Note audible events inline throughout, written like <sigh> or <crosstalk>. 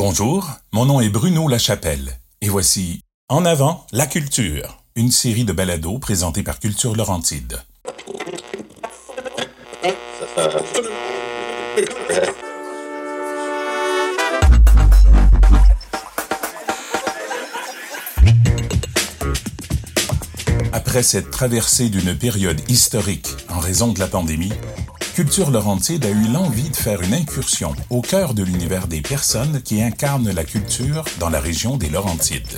Bonjour, mon nom est Bruno Lachapelle et voici En avant la culture, une série de balados présentés par Culture Laurentide. Après cette traversée d'une période historique en raison de la pandémie, Culture Laurentide a eu l'envie de faire une incursion au cœur de l'univers des personnes qui incarnent la culture dans la région des Laurentides.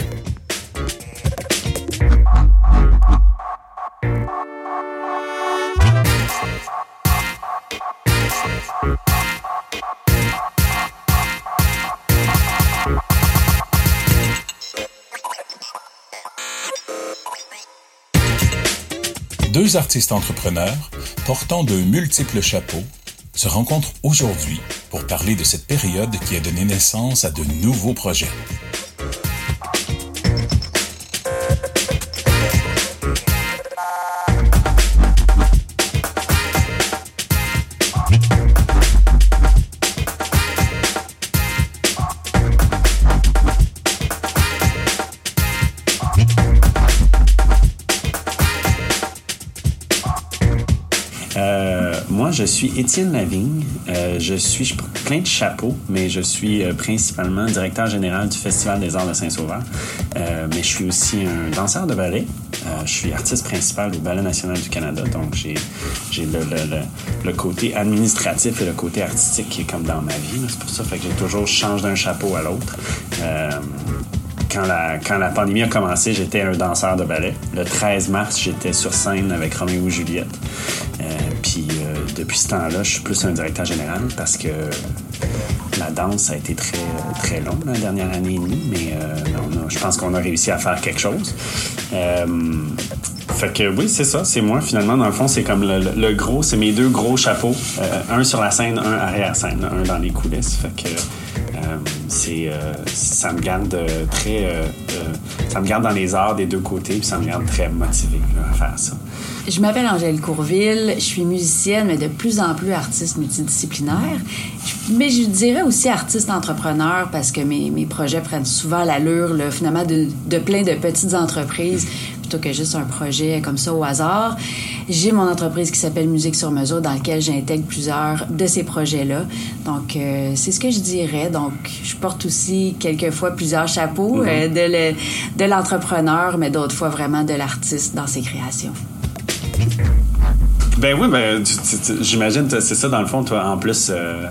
Deux artistes entrepreneurs portant de multiples chapeaux se rencontrent aujourd'hui pour parler de cette période qui a donné naissance à de nouveaux projets. Moi, je suis Étienne Lavigne. Euh, je suis plein de chapeaux, mais je suis euh, principalement directeur général du Festival des Arts de Saint-Sauveur. Euh, mais je suis aussi un danseur de ballet. je suis artiste principal au Ballet national du Canada, donc j'ai le, côté administratif et le côté artistique qui est comme dans ma vie. C'est pour ça que j'ai toujours changé d'un chapeau à l'autre quand la, pandémie a commencé, j'étais un danseur de ballet. Le 13 mars, j'étais sur scène avec Roméo et Juliette. Depuis ce temps-là, je suis plus un directeur général parce que la danse a été très, très longue la dernière année et demie, mais euh, je pense qu'on a réussi à faire quelque chose. Euh, fait que oui, c'est ça, c'est moi finalement. Dans le fond, c'est comme le, gros, c'est mes deux gros chapeaux. Euh, un sur la scène, un arrière-scène, un dans les coulisses. Fait que c'est, ça me garde très. ça me garde dans les arts des deux côtés, puis ça me garde très motivé à faire ça. Je m'appelle Angèle Courville, je suis musicienne, mais de plus en plus artiste multidisciplinaire. Mais je dirais aussi artiste entrepreneur parce que mes, mes projets prennent souvent l'allure, finalement, de, plein de petites entreprises plutôt que juste un projet comme ça au hasard. J'ai mon entreprise qui s'appelle Musique sur mesure dans laquelle j'intègre plusieurs de ces projets-là. Donc, euh, c'est ce que je dirais. Donc, je porte aussi quelquefois plusieurs chapeaux mm-hmm. euh, de l'entrepreneur, mais d'autres fois vraiment de l'artiste dans ses créations. Ben oui, ben, j'imagine c'est ça dans le fond, toi, en plus, euh,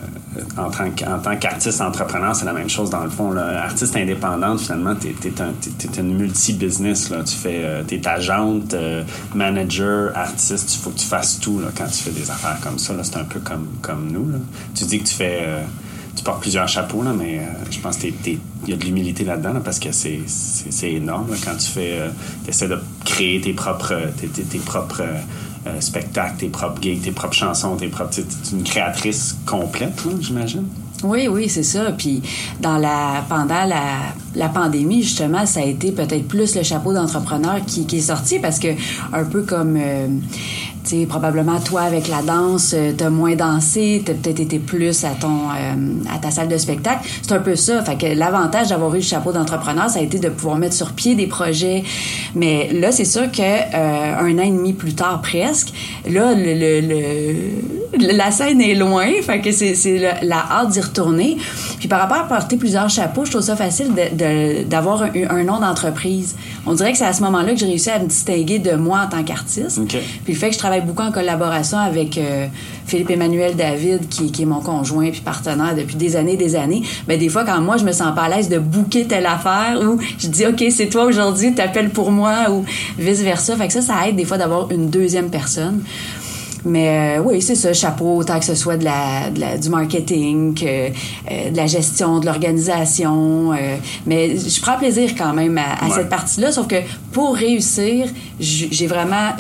en tant qu'artiste entrepreneur, c'est la même chose dans le fond. Artiste indépendante, finalement, tu es, une multi-business. Tu fais, euh, es agente, euh, manager, artiste, il faut que tu fasses tout quand tu fais des affaires comme ça. C'est un peu comme, comme nous. Là. Tu dis que tu fais tu portes plusieurs chapeaux, là, mais je pense qu'il y a de l'humilité là-dedans parce que c'est énorme quand tu fais, essaies de créer tes propres, tes propres euh, tes propres gigs, tes propres chansons, tes propres. Tu une créatrice complète, j'imagine? Oui, oui, c'est ça. Puis dans la pendant la, la, pandémie, justement, ça a été peut-être plus le chapeau d'entrepreneur qui, qui, est sorti parce que un peu comme euh, sais, probablement toi avec la danse, euh, t'as moins dansé, t'as peut-être été plus à ton euh, à ta salle de spectacle. C'est un peu ça. Fait que l'avantage d'avoir eu le chapeau d'entrepreneur, ça a été de pouvoir mettre sur pied des projets. Mais là, c'est sûr que euh, un an et demi plus tard presque, là, le, le, la scène est loin. Fait que c'est, c'est la hâte d'y retourner. Puis par rapport à porter plusieurs chapeaux, je trouve ça facile de, d'avoir un, un, nom d'entreprise. On dirait que c'est à ce moment-là que j'ai réussi à me distinguer de moi en tant qu'artiste. Puis le fait que je travaille beaucoup en collaboration avec euh, Philippe Emmanuel David, qui, est mon conjoint puis partenaire depuis des années, des années. Mais ben, des fois, quand moi, je me sens pas à l'aise de bouquer telle affaire ou je dis, OK, c'est toi aujourd'hui, t'appelles pour moi ou vice versa. Fait que ça, ça aide des fois d'avoir une deuxième personne. Mais euh, oui, c'est ça, chapeau, autant que ce soit de la, du marketing, que euh, de la gestion, de l'organisation. Euh, mais je prends plaisir quand même à, cette partie-là, sauf que pour réussir, j'ai vraiment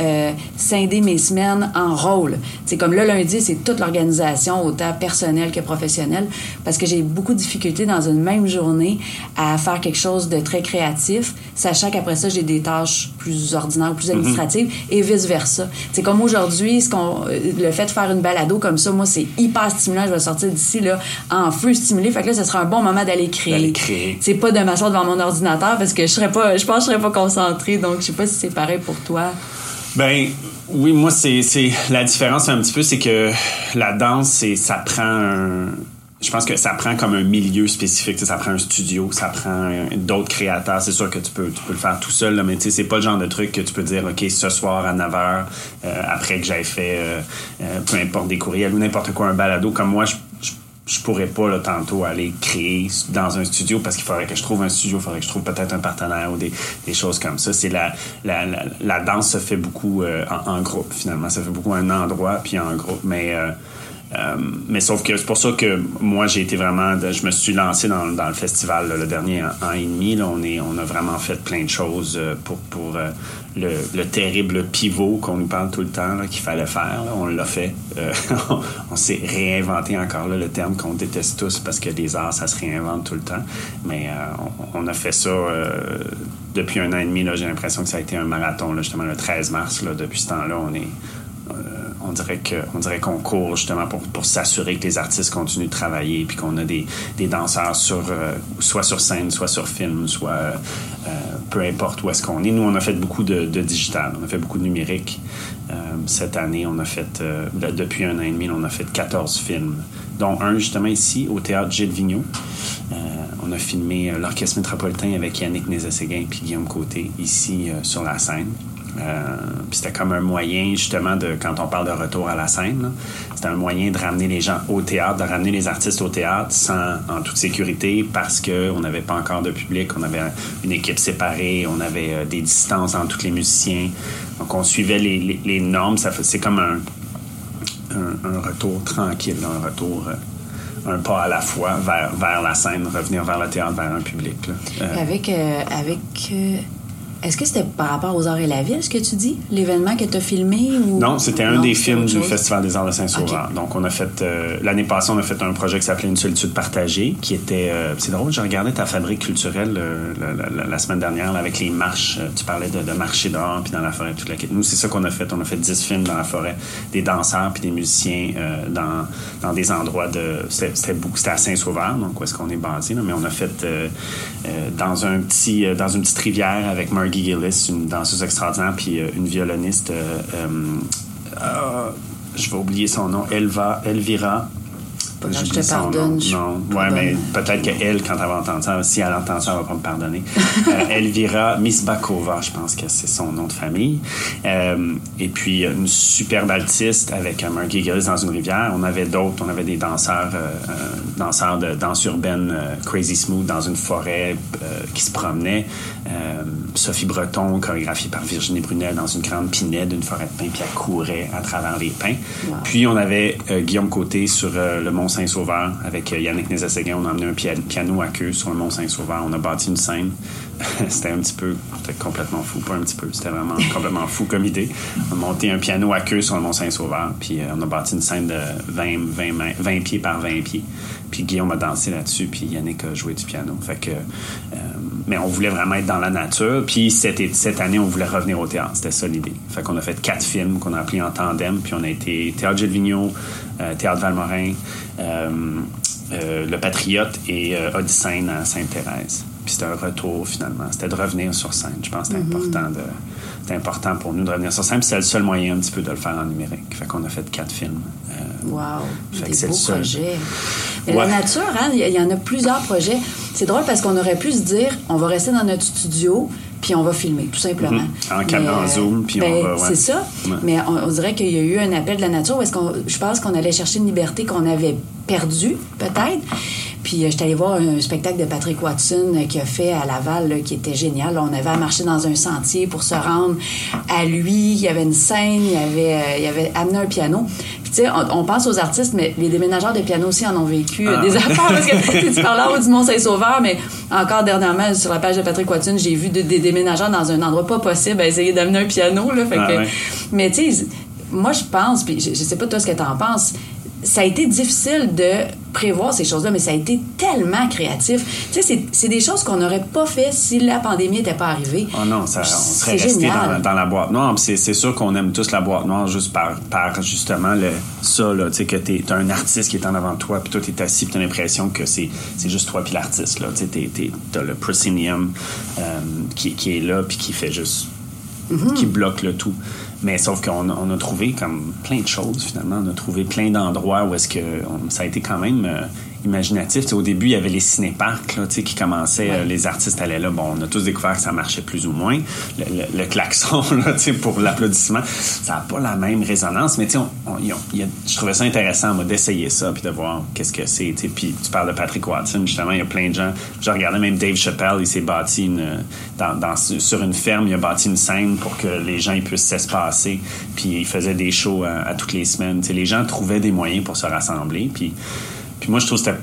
scindé mes semaines en rôle. C'est comme le lundi, c'est toute l'organisation, autant personnelle que professionnelle, parce que j'ai beaucoup de difficultés dans une même journée à faire quelque chose de très créatif, sachant qu'après ça, j'ai des tâches plus ordinaires, plus mm-hmm. administratives, et vice-versa. C'est comme aujourd'hui, ce qu'on euh, le fait de faire une balado comme ça, moi, c'est hyper stimulant. Je vais sortir d'ici, là, en feu stimulé. Fait que là, ce sera un bon moment d'aller créer. C'est pas de m'asseoir devant mon ordinateur parce que je serais pas, je pense que je serais pas concentrée. Donc, je sais pas si c'est pareil pour toi. Ben, oui, moi, c'est, la différence un petit peu, c'est que la danse, ça prend un, je pense que ça prend comme un milieu spécifique. Ça prend un studio, ça prend d'autres créateurs. C'est sûr que tu peux, tu peux le faire tout seul, là, mais c'est pas le genre de truc que tu peux dire, OK, ce soir à 9h, euh, après que j'aille fait euh, euh, peu importe des courriels ou n'importe quoi, un balado. Comme moi, je, je, pourrais pas là, tantôt aller créer dans un studio parce qu'il faudrait que je trouve un studio, il faudrait que je trouve peut-être un partenaire ou des, des choses comme ça. C'est la, la, la, danse se fait beaucoup en, en, groupe, finalement. Ça fait beaucoup un endroit puis en groupe. Mais euh, mais sauf que c'est pour ça que moi j'ai été vraiment je me suis lancé dans, le festival le dernier an, et demi là, on est on a vraiment fait plein de choses euh, pour pour euh, le, le, terrible pivot qu'on nous parle tout le temps qu'il fallait faire on l'a fait. <laughs> On s'est réinventé encore le terme qu'on déteste tous parce que les arts ça se réinvente tout le temps. Mais on, on, a fait ça depuis un an et demi j'ai l'impression que ça a été un marathon justement le 13 mars depuis ce temps-là on est on dirait qu'on court justement pour, s'assurer que les artistes continuent de travailler puis qu'on a des, des danseurs sur euh, soit sur scène soit sur film soit euh, peu importe où est-ce qu'on est. Nous on a fait beaucoup de, digital. On a fait beaucoup de numérique. Euh, cette année on a fait depuis un an et demi on a fait 14 films dont un justement ici au théâtre Gilles Vigneault. On a filmé l'orchestre métropolitain avec Yannick Nézet-Séguin puis Guillaume Côté ici sur la scène euh, c'était comme un moyen, justement, de quand on parle de retour à la scène, c'était un moyen de ramener les gens au théâtre, de ramener les artistes au théâtre sans, en toute sécurité parce qu'on n'avait pas encore de public, on avait une équipe séparée, on avait euh, des distances entre tous les musiciens. Donc, on suivait les, normes. C'est comme un, un, retour tranquille, un retour. Euh, un pas à la fois vers, vers la scène, revenir vers le théâtre, vers un public. avec avec est-ce que c'était par rapport aux Arts et la Vie, ce que tu dis? L'événement que tu as filmé? Ou... Non, c'était un des films du Festival des Arts de Saint-Sauveur. Donc, on a fait... Euh, l'année passée, on a fait un projet qui s'appelait Une solitude partagée, qui était... Euh, c'est drôle, j'ai regardé ta fabrique culturelle euh, la, semaine dernière, avec les marches. tu parlais de, marcher dehors, puis dans la forêt, toute la Nous, c'est ça qu'on a fait. On a fait 10 films dans la forêt. Des danseurs, puis des musiciens dans, dans des endroits de... C'était à Saint-Sauveur, donc où est-ce qu'on est basé. Mais on a fait dans, un petit, dans une petite rivière avec Guy Gillis, une danseuse extraordinaire, puis euh, une violoniste. Euh, euh, je vais oublier son nom. Elva, Elvira je te pardonne. Non, ouais, mais peut-être qu'elle, quand elle va entendre ça, si elle entend ça, elle va pas me pardonner. <laughs> euh, Elvira Misbakova, je pense que c'est son nom de famille. Euh, et puis, une superbe altiste avec un Margie Gillis dans une rivière. On avait d'autres, on avait des danseurs, euh, danseurs de danse urbaine Crazy Smooth dans une forêt qui se promenaient. Sophie Breton, chorégraphiée par Virginie Brunel dans une grande pinède d'une forêt de pins, puis elle courait à travers les pins. Puis, on avait Guillaume Côté sur le mont Mont-Saint-Sauveur avec euh, Yannick Nézet-Séguin. On a emmené un piano à queue sur le Mont-Saint-Sauveur. On a bâti une scène. <laughs> c'était un petit peu, c'était complètement fou. Pas un petit peu, c'était vraiment <laughs> complètement fou comme idée. On a monté un piano à queue sur le Mont-Saint-Sauveur. Puis euh, on a bâti une scène de 20, 20, 20 pieds par 20 pieds. Puis Guillaume a dansé là-dessus. Puis Yannick a joué du piano. Euh, mais on voulait vraiment être dans la nature. Puis cette, cette année, on voulait revenir au théâtre. C'était ça l'idée. Fait qu'on a fait quatre films qu'on a appelés en tandem. Puis on a été Théâtre Gilles Vigneault, Théâtre Valmorin, euh, euh, le Patriote et euh, Odyssène à Sainte-Thérèse. Puis c'était un retour finalement. C'était de revenir sur scène. Je pense que c'était mm-hmm. important de important pour nous de revenir sur scène. Puis c'était le seul moyen un petit peu de le faire en numérique. Fait qu'on a fait quatre films. Euh, wow! Des beaux projets. Mais la nature, hein, il y en a plusieurs projets. C'est drôle parce qu'on aurait pu se dire, on va rester dans notre studio, puis on va filmer, tout simplement. Mm-hmm. En, en Zoom, puis on ben, va... C'est ça. Mais on, dirait qu'il y a eu un appel de la nature où est-ce qu'on... Je pense qu'on allait chercher une liberté qu'on avait perdue, peut-être. Puis euh, j'étais allée voir un spectacle de Patrick Watson euh, qui a fait à Laval qui était génial. on avait à marcher dans un sentier pour se rendre à lui. Il y avait une scène, il y avait, euh, il y avait amené un piano. Puis tu sais, on, pense aux artistes, mais les déménageurs de piano aussi en ont vécu ah. des affaires. Parce que <laughs> tu parles là du Mont-Saint-Sauveur, mais encore dernièrement, sur la page de Patrick Watson, j'ai vu des déménageurs dans un endroit pas possible à essayer d'amener un piano. Là, fait ah que, Mais tu sais, moi je pense, puis je, je sais pas toi ce que tu en penses, ça a été difficile de prévoir ces choses-là, mais ça a été tellement créatif. Tu sais, c'est des choses qu'on n'aurait pas fait si la pandémie n'était pas arrivée. Oh non, ça, on serait resté dans, la boîte noire. C'est sûr qu'on aime tous la boîte noire juste par, par justement le, ça, là, tu sais, que tu as un artiste qui est en avant de toi, puis toi, tu es assis, puis tu as l'impression que c'est juste toi puis l'artiste. Tu as le proscenium euh, qui, qui, est là, puis qui fait juste. Mm-hmm. qui bloque le tout. Mais sauf qu'on on a trouvé comme plein de choses finalement. On a trouvé plein d'endroits où est-ce que ça a été quand même imaginatif. au début, il y avait les cinéparcs là, qui commençaient, euh, les artistes allaient là. Bon, on a tous découvert que ça marchait plus ou moins. Le, klaxon <laughs> là, pour l'applaudissement, ça n'a pas la même résonance. Mais on, on, je trouvais ça intéressant d'essayer ça puis de voir qu'est-ce que c'est. Puis tu parles de Patrick Watson, justement, il y a plein de gens. Je regardais même Dave Chappelle, il s'est bâti une, dans, sur une ferme, il a bâti une scène pour que les gens ils puissent s'espacer. Puis il faisait des shows à, toutes les semaines. les gens trouvaient des moyens pour se rassembler. Puis puis moi, je trouve que c'était.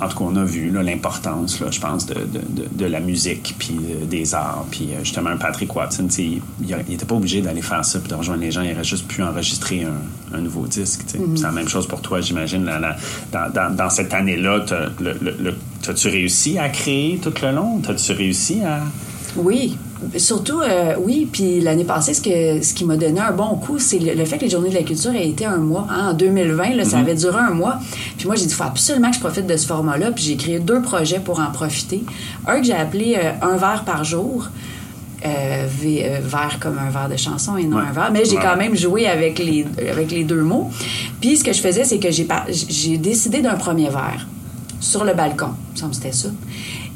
En tout cas, on a vu l'importance, je pense, de, de, de, la musique, puis euh, des arts. Puis euh, justement, Patrick Watson, il n'était pas obligé d'aller faire ça, puis de rejoindre les gens. Il aurait juste pu enregistrer un, un nouveau disque. Mm-hmm. C'est la même chose pour toi, j'imagine. Dans, dans, dans, cette année-là, as-tu réussi à créer tout le long? As-tu réussi à... Oui, surtout, euh, oui. Puis l'année passée, ce, que, ce qui m'a donné un bon coup, c'est le, fait que les Journées de la culture aient été un mois. Hein, en 2020, là, ça mhm. avait duré un mois. Puis moi, j'ai dit, il faut absolument que je profite de ce format-là. Puis j'ai créé deux projets pour en profiter. Un que j'ai appelé euh, Un verre par jour. Euh, verre comme un verre de chanson et non un verre. Mais j'ai quand même joué avec les, avec les deux mots. Puis ce que je faisais, c'est que j'ai décidé d'un premier verre sur le balcon. Ça me c'était ça.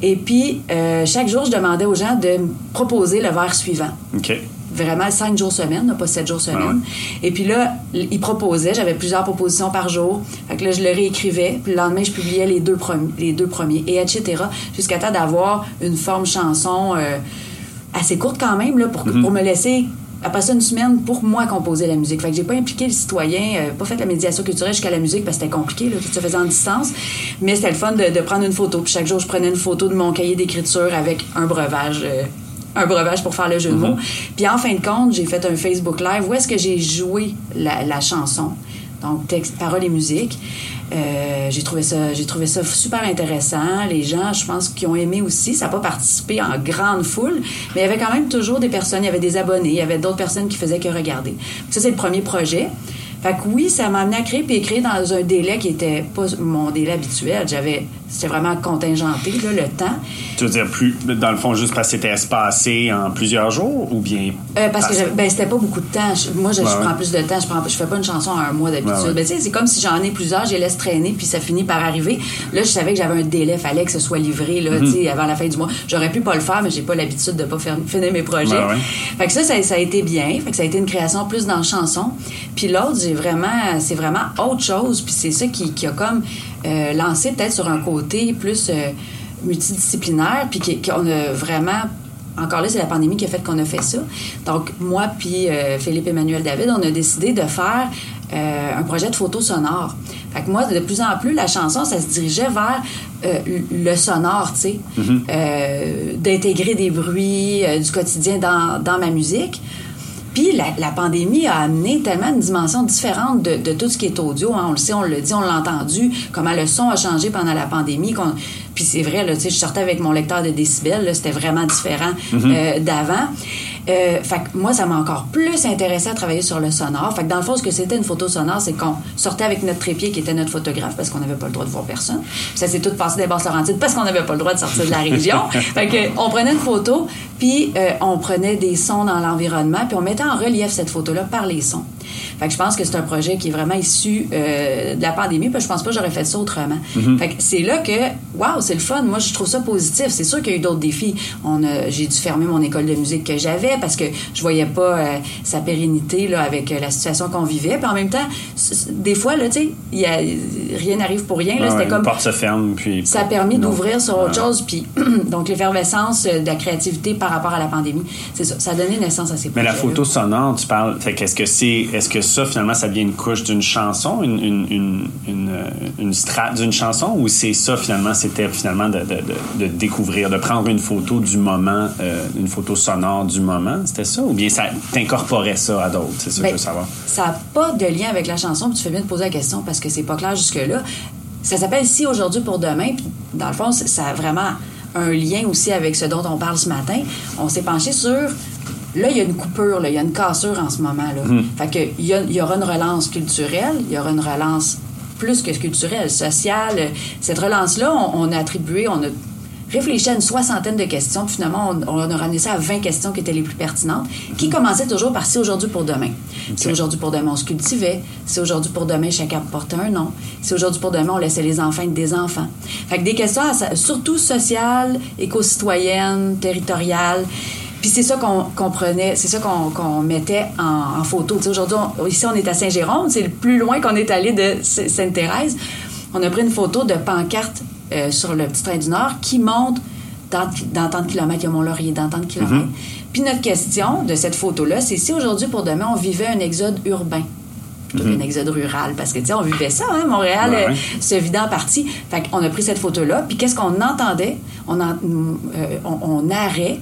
Et puis, euh, chaque jour, je demandais aux gens de me proposer le verre suivant. OK. Vraiment cinq jours semaine, pas sept jours semaine. Et puis là, ils proposaient, j'avais plusieurs propositions par jour. Fait que là, je le réécrivais. Puis le lendemain, je publiais les deux, premiers, les deux premiers, et etc. Jusqu'à temps d'avoir une forme chanson euh, assez courte quand même, là, pour, mm-hmm. pour me laisser a passé une semaine pour moi composer la musique. Fait que j'ai pas impliqué le citoyen, euh, pas fait la médiation culturelle jusqu'à la musique parce que c'était compliqué, là, tout se faisait en distance. Mais c'était le fun de, prendre une photo. Puis chaque jour, je prenais une photo de mon cahier d'écriture avec un breuvage. Euh, un breuvage pour faire le jeu de mots. Mm-hmm. Puis en fin de compte, j'ai fait un Facebook Live où est-ce que j'ai joué la, la chanson. Donc, texte, paroles et musique. Euh, j'ai trouvé ça j'ai trouvé ça super intéressant. Les gens je pense qui ont aimé aussi ça n'a pas participé en grande foule mais il y avait quand même toujours des personnes il y avait des abonnés il y avait d'autres personnes qui faisaient que regarder. Ça c'est le premier projet. Fait que oui, ça m'a amené à créer, puis écrire dans un délai qui était pas mon délai habituel. J'avais, c'était vraiment contingenté, là, le temps. Tu veux dire, plus, dans le fond, juste parce que c'était espacé en plusieurs jours, ou bien? Euh, parce, que, ben, c'était pas beaucoup de temps. moi, je, prends plus de temps. Je prends, je fais pas une chanson en un mois d'habitude. Ben, tu sais, c'est comme si j'en ai plusieurs, je les laisse traîner, puis ça finit par arriver. Là, je savais que j'avais un délai, fallait que ce soit livré, là, tu sais, avant la fin du mois. J'aurais pu pas le faire, mais j'ai pas l'habitude de pas faire, finir mes projets. Fait que ça, ça, ça, a été bien. Fait que ça a été une création plus dans la chanson. Puis l'autre, j'ai vraiment, c'est vraiment autre chose. Puis c'est ça qui, qui, a comme euh, lancé peut-être sur un côté plus euh, multidisciplinaire, puis qu'on a vraiment encore là, c'est la pandémie qui a fait qu'on a fait ça. Donc, moi puis euh, Philippe Emmanuel David, on a décidé de faire un projet de photo sonore. Fait que moi, de plus en plus, la chanson, ça se dirigeait vers le sonore, tu sais, mm-hmm. d'intégrer des bruits du quotidien dans, dans ma musique. Puis la, pandémie a amené tellement une dimension différente de, tout ce qui est audio. Hein. On le sait, on le dit, on l'a entendu, comment le son a changé pendant la pandémie. Puis c'est vrai, là, je sortais avec mon lecteur de décibels, c'était vraiment différent mm-hmm. euh, d'avant. Euh, fait que moi, ça m'a encore plus intéressé à travailler sur le sonore. Fait que dans le fond, ce que c'était une photo sonore, c'est qu'on sortait avec notre trépied qui était notre photographe parce qu'on n'avait pas le droit de voir personne. ça s'est tout passé des Basses-Laurentides parce qu'on n'avait pas le droit de sortir de la région. <laughs> fait que on prenait une photo, puis euh, on prenait des sons dans l'environnement, puis on mettait en relief cette photo-là par les sons. Fait que je pense que c'est un projet qui est vraiment issu euh, de la pandémie, puis je pense pas que j'aurais fait ça autrement. Mm-hmm. Fait que c'est là que, waouh, c'est le fun. Moi, je trouve ça positif. C'est sûr qu'il y a eu d'autres défis. On j'ai dû fermer mon école de musique que j'avais parce que je voyais pas euh, sa pérennité là, avec euh, la situation qu'on vivait. Puis en même temps, des fois, là, tu sais, rien n'arrive pour rien. Là, c'était comme... porte se ferme, puis... Ça a permis d'ouvrir sur autre chose. Puis <clears throat> donc, l'effervescence de la créativité par rapport à la pandémie, c'est ça. Ça a donné naissance à ces projets Mais la photo sonore, tu parles... Fait qu'est-ce que c'est est-ce que ça, finalement, ça devient une couche d'une chanson, une, une, une, une, une strate d'une chanson, ou c'est ça, finalement, c'était finalement de, de, de, découvrir, de prendre une photo du moment, euh, une photo sonore du moment, c'était ça? Ou bien ça t'incorporait ça à d'autres? C'est ça que je veux savoir. Ça n'a pas de lien avec la chanson, puis tu fais bien de poser la question parce que c'est pas clair jusque-là. Ça s'appelle Si aujourd'hui pour demain, puis dans le fond, ça a vraiment un lien aussi avec ce dont on parle ce matin. On s'est penché sur Là, il y a une coupure, là, il y a une cassure en ce moment. Là. Hmm. Fait que, il y, a- il y aura une relance culturelle, il y aura une relance plus que culturelle, sociale. Cette relance-là, on, on a attribué, on a réfléchi à une soixantaine de questions, puis finalement, on, on a ramené ça à 20 questions qui étaient les plus pertinentes, qui commençaient toujours par si aujourd'hui pour demain. Si aujourd'hui pour demain, on se cultivait. Si aujourd'hui pour demain, chacun portait un nom. Si aujourd'hui pour demain, on laissait les enfants être des enfants. Fait que des questions surtout sociales, éco-citoyennes, territoriales. Puis c'est ça qu'on prenait, c'est ça qu'on mettait en, en photo. Aujourd'hui, ici, on est à Saint-Jérôme, c'est le plus loin qu'on est allé de Sa- Sainte-Thérèse. On a pris une photo de pancarte euh, sur le petit train du Nord qui montre dans, dans tant de kilomètres, il y a Mont-Laurier, dans tant de kilomètres. Puis notre question de cette photo-là, c'est si aujourd'hui, pour demain, on vivait un exode urbain plutôt qu'un exode rural. Parce que, tu sais, on vivait ça, hein, Montréal Ouais, euh, ouais. se vidait en partie. Fait qu'on a pris cette photo-là, puis qu'est-ce qu'on entendait? On, en- euh, on, on narrait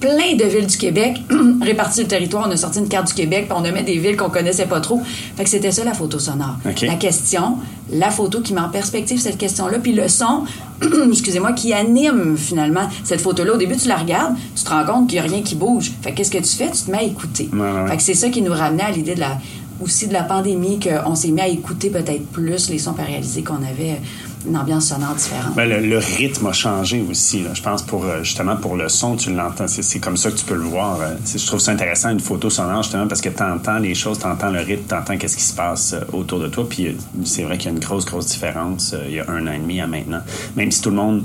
plein de villes du Québec <clears throat> réparties sur le territoire. On a sorti une carte du Québec, puis on a mis des villes qu'on connaissait pas trop. Fait que c'était ça, la photo sonore. La question, la photo qui met en perspective cette question-là, puis le son, <clears throat> excusez-moi, qui anime finalement cette photo-là. Au début, tu la regardes, tu te rends compte qu'il n'y a rien qui bouge. Fait que qu'est-ce que tu fais? Tu te mets à écouter. Ouais, ouais, ouais. Fait que c'est ça qui nous ramenait à l'idée de la aussi de la pandémie, qu'on s'est mis à écouter peut-être plus les sons réaliser qu'on avait une ambiance sonore différente. Ben, le, rythme a changé aussi. Je pense pour euh, justement pour le son, tu l'entends. C'est, comme ça que tu peux le voir. euh. Je trouve ça intéressant une photo sonore justement parce que tu entends les choses, tu entends le rythme, tu entends qu'est-ce qui se passe euh, autour de toi. Puis c'est vrai qu'il y a une grosse grosse différence il y a un an et demi à maintenant. Même si tout le monde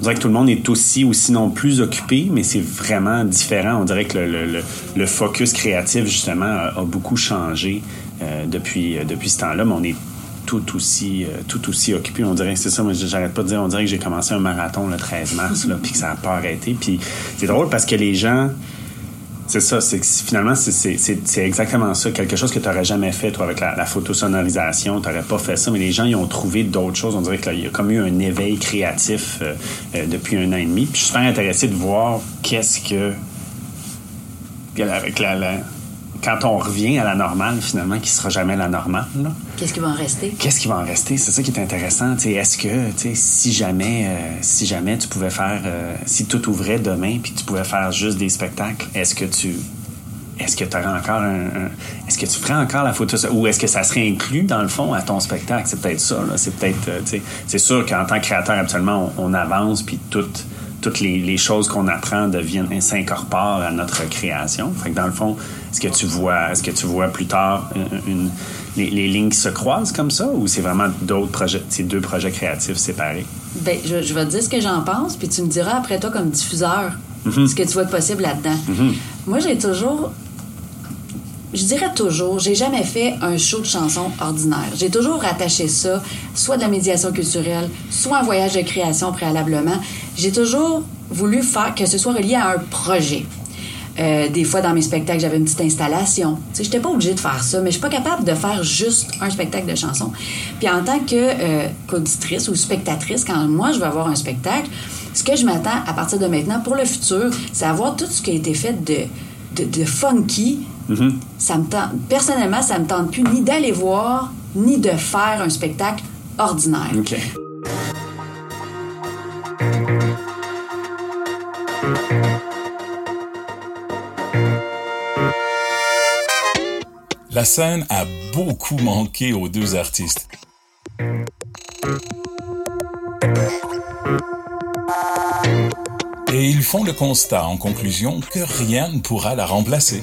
on dirait que tout le monde est aussi ou sinon plus occupé, mais c'est vraiment différent. On dirait que le, le- le- focus créatif, justement, a, beaucoup changé euh, depuis, euh, depuis ce temps-là, mais on est tout aussi, euh, tout aussi occupé. On dirait que c'est ça, moi j'arrête pas de dire, on dirait que j'ai commencé un marathon le 13 mars, puis que ça n'a pas arrêté. Puis c'est drôle parce que les gens, c'est ça, c'est finalement, c'est- exactement ça. Quelque chose que tu n'aurais jamais fait, toi, avec la, photosonorisation. Tu n'aurais pas fait ça, mais les gens, ils ont trouvé d'autres choses. On dirait qu'il y a comme eu un éveil créatif euh, euh, depuis un an et demi. Puis je suis super intéressé de voir qu'est-ce que. Avec la- quand on revient à la normale, finalement, qui sera jamais la normale, Qu'est-ce qui va en rester? Qu'est-ce qui va en rester? C'est ça qui est intéressant. Est-ce que, si jamais, euh, si jamais tu pouvais faire, euh, si tout ouvrait demain puis tu pouvais faire juste des spectacles, est-ce que tu, est-ce que tu encore un, un- est-ce que tu ferais encore la photo? Ou est-ce que ça serait inclus dans le fond à ton spectacle? C'est peut-être ça. C'est peut-être, euh, c'est sûr qu'en tant que créateur, absolument, on, on avance puis toutes toutes les, les choses qu'on apprend deviennent s'incorporent à notre création. Fait que dans le fond, est-ce que tu vois, est-ce que tu vois plus tard une, une- les, les lignes qui se croisent comme ça ou c'est vraiment d'autres projets, c'est deux projets créatifs séparés? Ben, je, je vais te dire ce que j'en pense, puis tu me diras après toi comme diffuseur ce que tu vois de possible là-dedans. Moi, j'ai toujours. Je dirais toujours, j'ai jamais fait un show de chansons ordinaire. J'ai toujours rattaché ça, soit de la médiation culturelle, soit un voyage de création préalablement. J'ai toujours voulu faire que ce soit relié à un projet. Euh, des fois, dans mes spectacles, j'avais une petite installation. Sais, j'étais pas obligée de faire ça, mais je suis pas capable de faire juste un spectacle de chansons. Puis en tant que euh, qu'auditrice ou spectatrice, quand moi, je vais avoir un spectacle, ce que je m'attends à partir de maintenant pour le futur, c'est avoir tout ce qui a été fait de, de, de funky. Ça me tente, personnellement, ça me tente plus ni d'aller voir, ni de faire un spectacle ordinaire. OK. La scène a beaucoup manqué aux deux artistes. Et ils font le constat en conclusion que rien ne pourra la remplacer.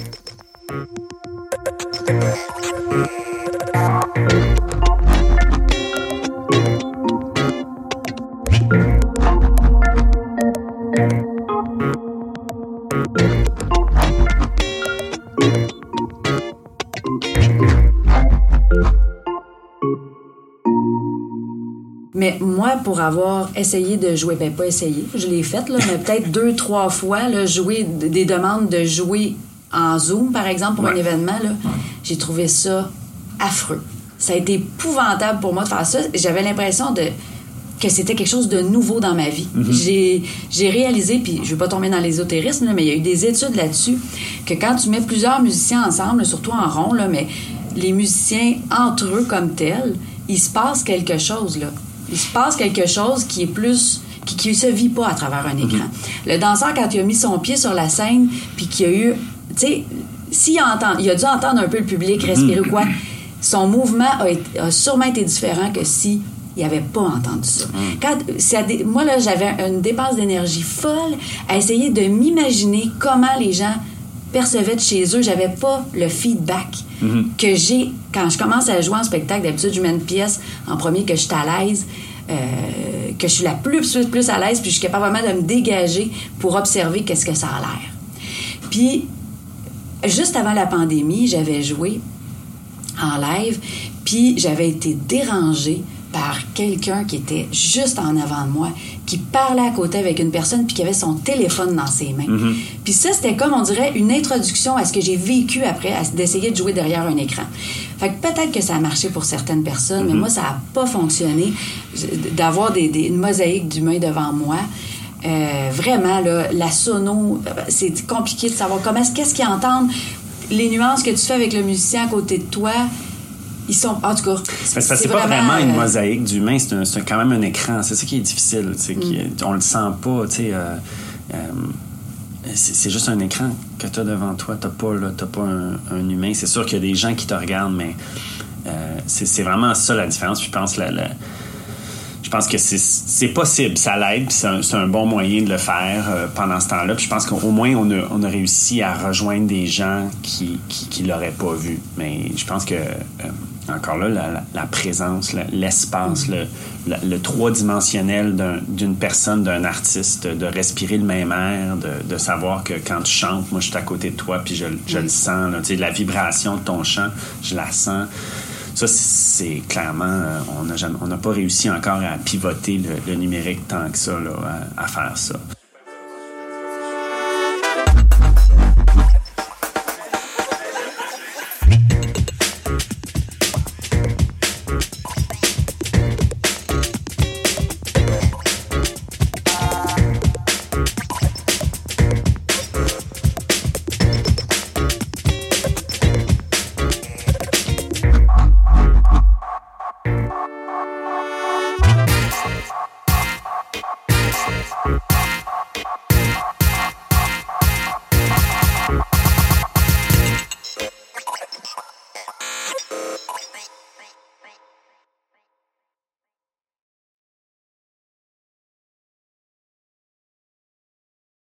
Pour avoir essayé de jouer, ben pas essayé, je l'ai fait, là, mais peut-être deux, trois fois, là, jouer, des demandes de jouer en Zoom, par exemple, pour un événement, là, j'ai trouvé ça affreux. Ça a été épouvantable pour moi de faire ça. J'avais l'impression de que c'était quelque chose de nouveau dans ma vie. Mm-hmm. J'ai réalisé, puis je ne veux pas tomber dans l'ésotérisme, mais il y a eu des études là-dessus, que quand tu mets plusieurs musiciens ensemble, surtout en rond, là, mais les musiciens entre eux comme tels, il se passe quelque chose. Là. Il se passe quelque chose qui est plus qui ne se vit pas à travers un écran. Mm-hmm. Le danseur, quand il a mis son pied sur la scène, puis qu'il a eu, tu sais, s'il entend, il a dû entendre un peu le public respirer ou quoi, son mouvement a, sûrement été différent que si il n'avait pas entendu ça. Mm. Quand, moi, là, j'avais une dépense d'énergie folle à essayer de m'imaginer comment les gens percevaient de chez eux. J'avais pas le feedback mm-hmm. que j'ai quand je commence à jouer en spectacle. D'habitude, je mets une pièce en premier que je suis à l'aise. Euh, que je suis la plus, plus, plus à l'aise, puis je suis capable vraiment de me dégager pour observer qu'est-ce que ça a l'air. Puis, juste avant la pandémie, j'avais joué en live, puis j'avais été dérangée par quelqu'un qui était juste en avant de moi, qui parlait à côté avec une personne, puis qui avait son téléphone dans ses mains. Mm-hmm. Puis ça, c'était comme, on dirait, une introduction à ce que j'ai vécu après, d'essayer de jouer derrière un écran. Fait que peut-être que ça a marché pour certaines personnes, mais mm-hmm. moi, ça n'a pas fonctionné d'avoir des, une mosaïque d'humains devant moi. Euh, vraiment, là, la sono, c'est compliqué de savoir comment, qu'est-ce qu'ils entendent, les nuances que tu fais avec le musicien à côté de toi. Ils sont, en tout cas, c'est pas vraiment, une euh, mosaïque d'humains, c'est quand même un écran. C'est ça qui est difficile. Mm. on le sent pas, sais. Euh, c'est juste un écran que tu as devant toi. Tu n'as pas, un, humain. C'est sûr qu'il y a des gens qui te regardent, mais c'est vraiment ça la différence. je pense la, je pense que c'est possible, ça l'aide, c'est un, bon moyen de le faire euh, pendant ce temps-là. Puis je pense qu'au moins on a, on a, réussi à rejoindre des gens qui qui, l'auraient pas vu. Mais je pense que euh, encore là, la, présence, l'espace, le, le, trois-dimensionnel d'une personne, d'un artiste, de respirer le même air, de, de, savoir que quand tu chantes, moi je suis à côté de toi, puis je, je le sens, là, la vibration de ton chant, je la sens. Ça, c'est clairement, euh, on n'a pas réussi encore à pivoter le, numérique tant que ça, là, à, à faire ça.